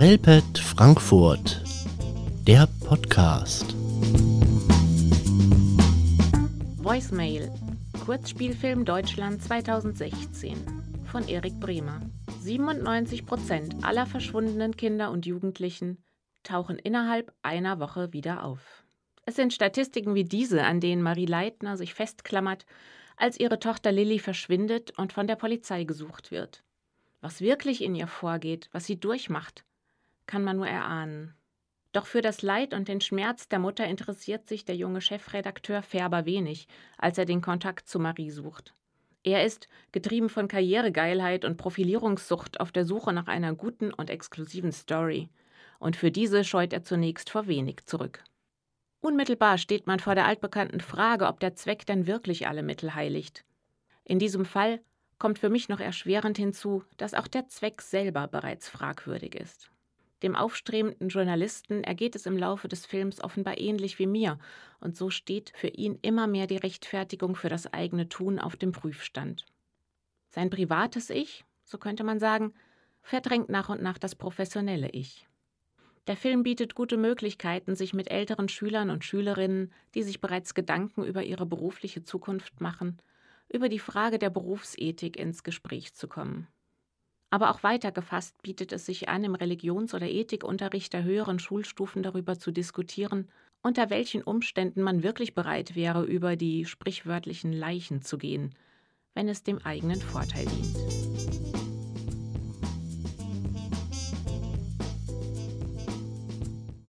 Relpet Frankfurt, der Podcast. Voicemail, Kurzspielfilm Deutschland 2016 von Erik Bremer. 97% aller verschwundenen Kinder und Jugendlichen tauchen innerhalb einer Woche wieder auf. Es sind Statistiken wie diese, an denen Marie Leitner sich festklammert, als ihre Tochter Lilly verschwindet und von der Polizei gesucht wird. Was wirklich in ihr vorgeht, was sie durchmacht, kann man nur erahnen. Doch für das Leid und den Schmerz der Mutter interessiert sich der junge Chefredakteur Färber wenig, als er den Kontakt zu Marie sucht. Er ist, getrieben von Karrieregeilheit und Profilierungssucht, auf der Suche nach einer guten und exklusiven Story. Und für diese scheut er zunächst vor wenig zurück. Unmittelbar steht man vor der altbekannten Frage, ob der Zweck denn wirklich alle Mittel heiligt. In diesem Fall kommt für mich noch erschwerend hinzu, dass auch der Zweck selber bereits fragwürdig ist. Dem aufstrebenden Journalisten ergeht es im Laufe des Films offenbar ähnlich wie mir, und so steht für ihn immer mehr die Rechtfertigung für das eigene Tun auf dem Prüfstand. Sein privates Ich, so könnte man sagen, verdrängt nach und nach das professionelle Ich. Der Film bietet gute Möglichkeiten, sich mit älteren Schülern und Schülerinnen, die sich bereits Gedanken über ihre berufliche Zukunft machen, über die Frage der Berufsethik ins Gespräch zu kommen. Aber auch weiter gefasst bietet es sich an, im Religions- oder Ethikunterricht der höheren Schulstufen darüber zu diskutieren, unter welchen Umständen man wirklich bereit wäre, über die sprichwörtlichen Leichen zu gehen, wenn es dem eigenen Vorteil dient.